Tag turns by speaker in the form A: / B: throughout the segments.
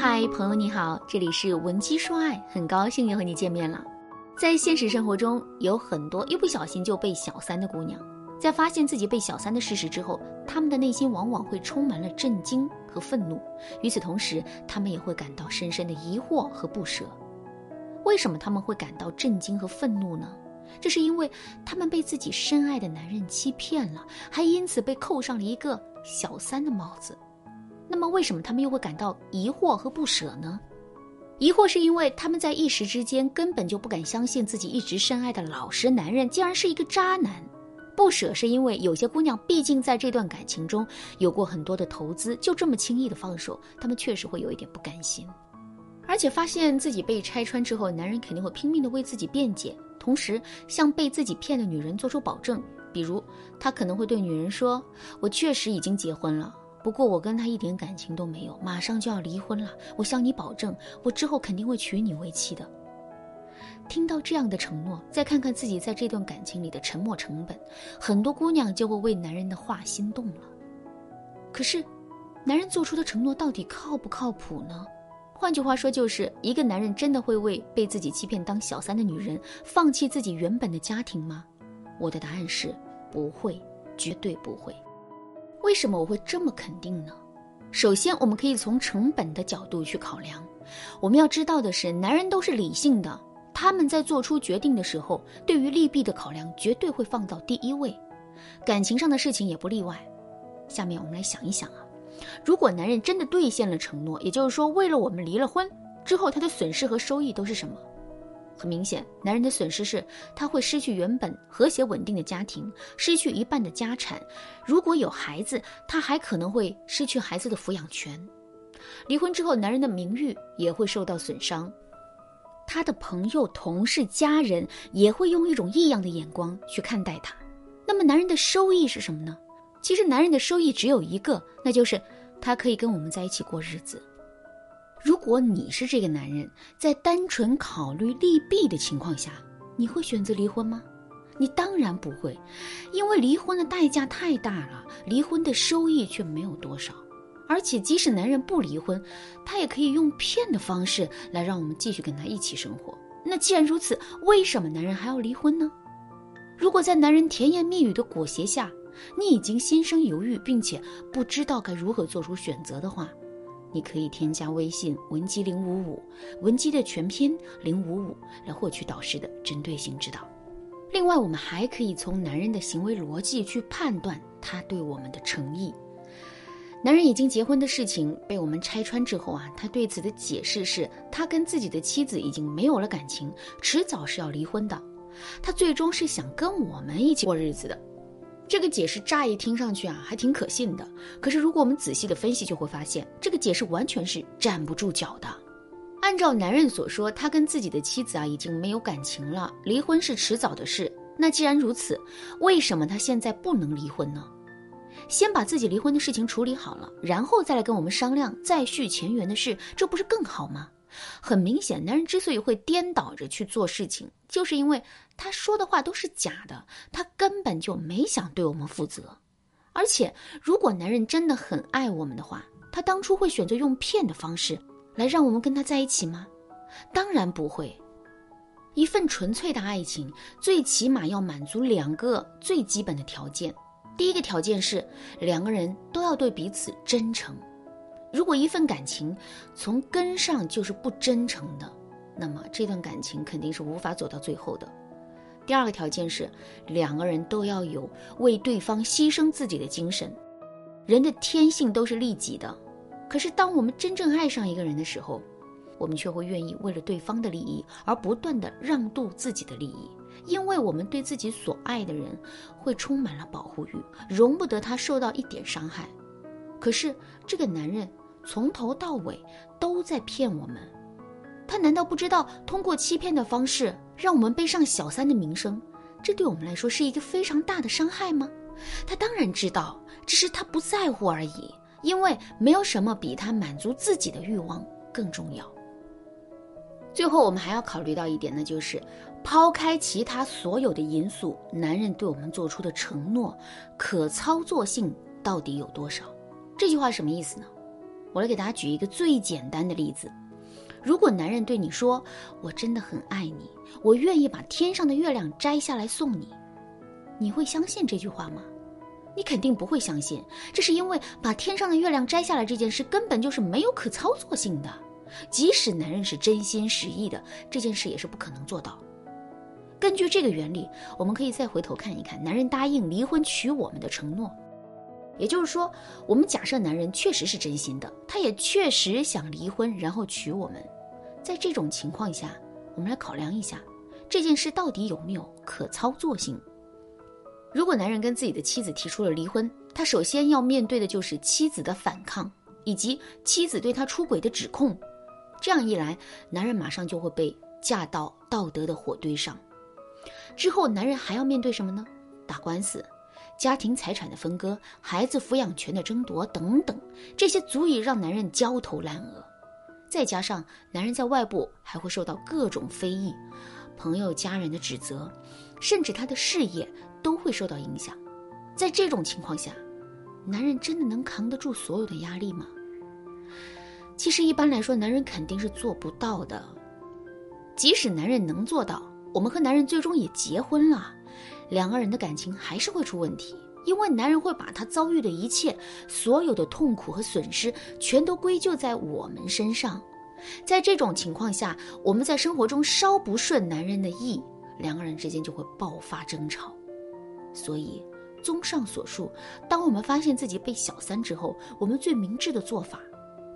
A: 嗨，朋友你好，这里是文姬说爱，很高兴又和你见面了。在现实生活中，有很多一不小心就被小三的姑娘，在发现自己被小三的事实之后，她们的内心往往会充满了震惊和愤怒，与此同时，她们也会感到深深的疑惑和不舍。为什么他们会感到震惊和愤怒呢？这是因为他们被自己深爱的男人欺骗了，还因此被扣上了一个小三的帽子。那么，为什么他们又会感到疑惑和不舍呢？疑惑是因为他们在一时之间根本就不敢相信自己一直深爱的老实男人竟然是一个渣男；不舍是因为有些姑娘毕竟在这段感情中有过很多的投资，就这么轻易的放手，他们确实会有一点不甘心。而且发现自己被拆穿之后，男人肯定会拼命的为自己辩解，同时向被自己骗的女人做出保证，比如他可能会对女人说：“我确实已经结婚了。”不过我跟他一点感情都没有，马上就要离婚了。我向你保证，我之后肯定会娶你为妻的。听到这样的承诺，再看看自己在这段感情里的沉没成本，很多姑娘就会为男人的话心动了。可是，男人做出的承诺到底靠不靠谱呢？换句话说，就是一个男人真的会为被自己欺骗当小三的女人放弃自己原本的家庭吗？我的答案是不会，绝对不会。为什么我会这么肯定呢？首先，我们可以从成本的角度去考量。我们要知道的是，男人都是理性的，他们在做出决定的时候，对于利弊的考量绝对会放到第一位。感情上的事情也不例外。下面我们来想一想啊，如果男人真的兑现了承诺，也就是说，为了我们离了婚之后，他的损失和收益都是什么？很明显，男人的损失是他会失去原本和谐稳定的家庭，失去一半的家产。如果有孩子，他还可能会失去孩子的抚养权。离婚之后，男人的名誉也会受到损伤，他的朋友、同事、家人也会用一种异样的眼光去看待他。那么，男人的收益是什么呢？其实，男人的收益只有一个，那就是他可以跟我们在一起过日子。如果你是这个男人，在单纯考虑利弊的情况下，你会选择离婚吗？你当然不会，因为离婚的代价太大了，离婚的收益却没有多少。而且，即使男人不离婚，他也可以用骗的方式来让我们继续跟他一起生活。那既然如此，为什么男人还要离婚呢？如果在男人甜言蜜语的裹挟下，你已经心生犹豫，并且不知道该如何做出选择的话，你可以添加微信文姬零五五，文姬的全拼零五五，来获取导师的针对性指导。另外，我们还可以从男人的行为逻辑去判断他对我们的诚意。男人已经结婚的事情被我们拆穿之后啊，他对此的解释是他跟自己的妻子已经没有了感情，迟早是要离婚的。他最终是想跟我们一起过日子的。这个解释乍一听上去啊，还挺可信的。可是如果我们仔细的分析，就会发现这个解释完全是站不住脚的。按照男人所说，他跟自己的妻子啊已经没有感情了，离婚是迟早的事。那既然如此，为什么他现在不能离婚呢？先把自己离婚的事情处理好了，然后再来跟我们商量再续前缘的事，这不是更好吗？很明显，男人之所以会颠倒着去做事情，就是因为他说的话都是假的，他根本就没想对我们负责。而且，如果男人真的很爱我们的话，他当初会选择用骗的方式来让我们跟他在一起吗？当然不会。一份纯粹的爱情，最起码要满足两个最基本的条件。第一个条件是，两个人都要对彼此真诚。如果一份感情从根上就是不真诚的，那么这段感情肯定是无法走到最后的。第二个条件是，两个人都要有为对方牺牲自己的精神。人的天性都是利己的，可是当我们真正爱上一个人的时候，我们却会愿意为了对方的利益而不断的让渡自己的利益，因为我们对自己所爱的人会充满了保护欲，容不得他受到一点伤害。可是这个男人。从头到尾都在骗我们，他难道不知道通过欺骗的方式让我们背上小三的名声？这对我们来说是一个非常大的伤害吗？他当然知道，只是他不在乎而已。因为没有什么比他满足自己的欲望更重要。最后，我们还要考虑到一点呢，就是抛开其他所有的因素，男人对我们做出的承诺可操作性到底有多少？这句话什么意思呢？我来给大家举一个最简单的例子：如果男人对你说“我真的很爱你，我愿意把天上的月亮摘下来送你”，你会相信这句话吗？你肯定不会相信，这是因为把天上的月亮摘下来这件事根本就是没有可操作性的。即使男人是真心实意的，这件事也是不可能做到。根据这个原理，我们可以再回头看一看男人答应离婚娶我们的承诺。也就是说，我们假设男人确实是真心的，他也确实想离婚，然后娶我们。在这种情况下，我们来考量一下这件事到底有没有可操作性。如果男人跟自己的妻子提出了离婚，他首先要面对的就是妻子的反抗，以及妻子对他出轨的指控。这样一来，男人马上就会被架到道德的火堆上。之后，男人还要面对什么呢？打官司。家庭财产的分割、孩子抚养权的争夺等等，这些足以让男人焦头烂额。再加上男人在外部还会受到各种非议、朋友、家人的指责，甚至他的事业都会受到影响。在这种情况下，男人真的能扛得住所有的压力吗？其实一般来说，男人肯定是做不到的。即使男人能做到，我们和男人最终也结婚了。两个人的感情还是会出问题，因为男人会把他遭遇的一切、所有的痛苦和损失，全都归咎在我们身上。在这种情况下，我们在生活中稍不顺男人的意，两个人之间就会爆发争吵。所以，综上所述，当我们发现自己被小三之后，我们最明智的做法，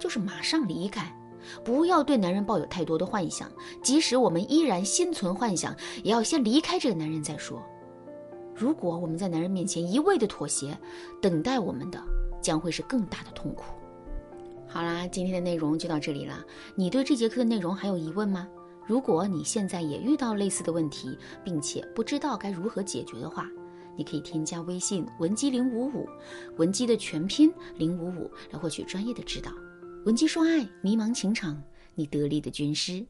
A: 就是马上离开，不要对男人抱有太多的幻想。即使我们依然心存幻想，也要先离开这个男人再说。如果我们在男人面前一味的妥协，等待我们的将会是更大的痛苦。好啦，今天的内容就到这里了。你对这节课的内容还有疑问吗？如果你现在也遇到类似的问题，并且不知道该如何解决的话，你可以添加微信文姬零五五，文姬的全拼零五五，来获取专业的指导。文姬说爱，迷茫情场，你得力的军师。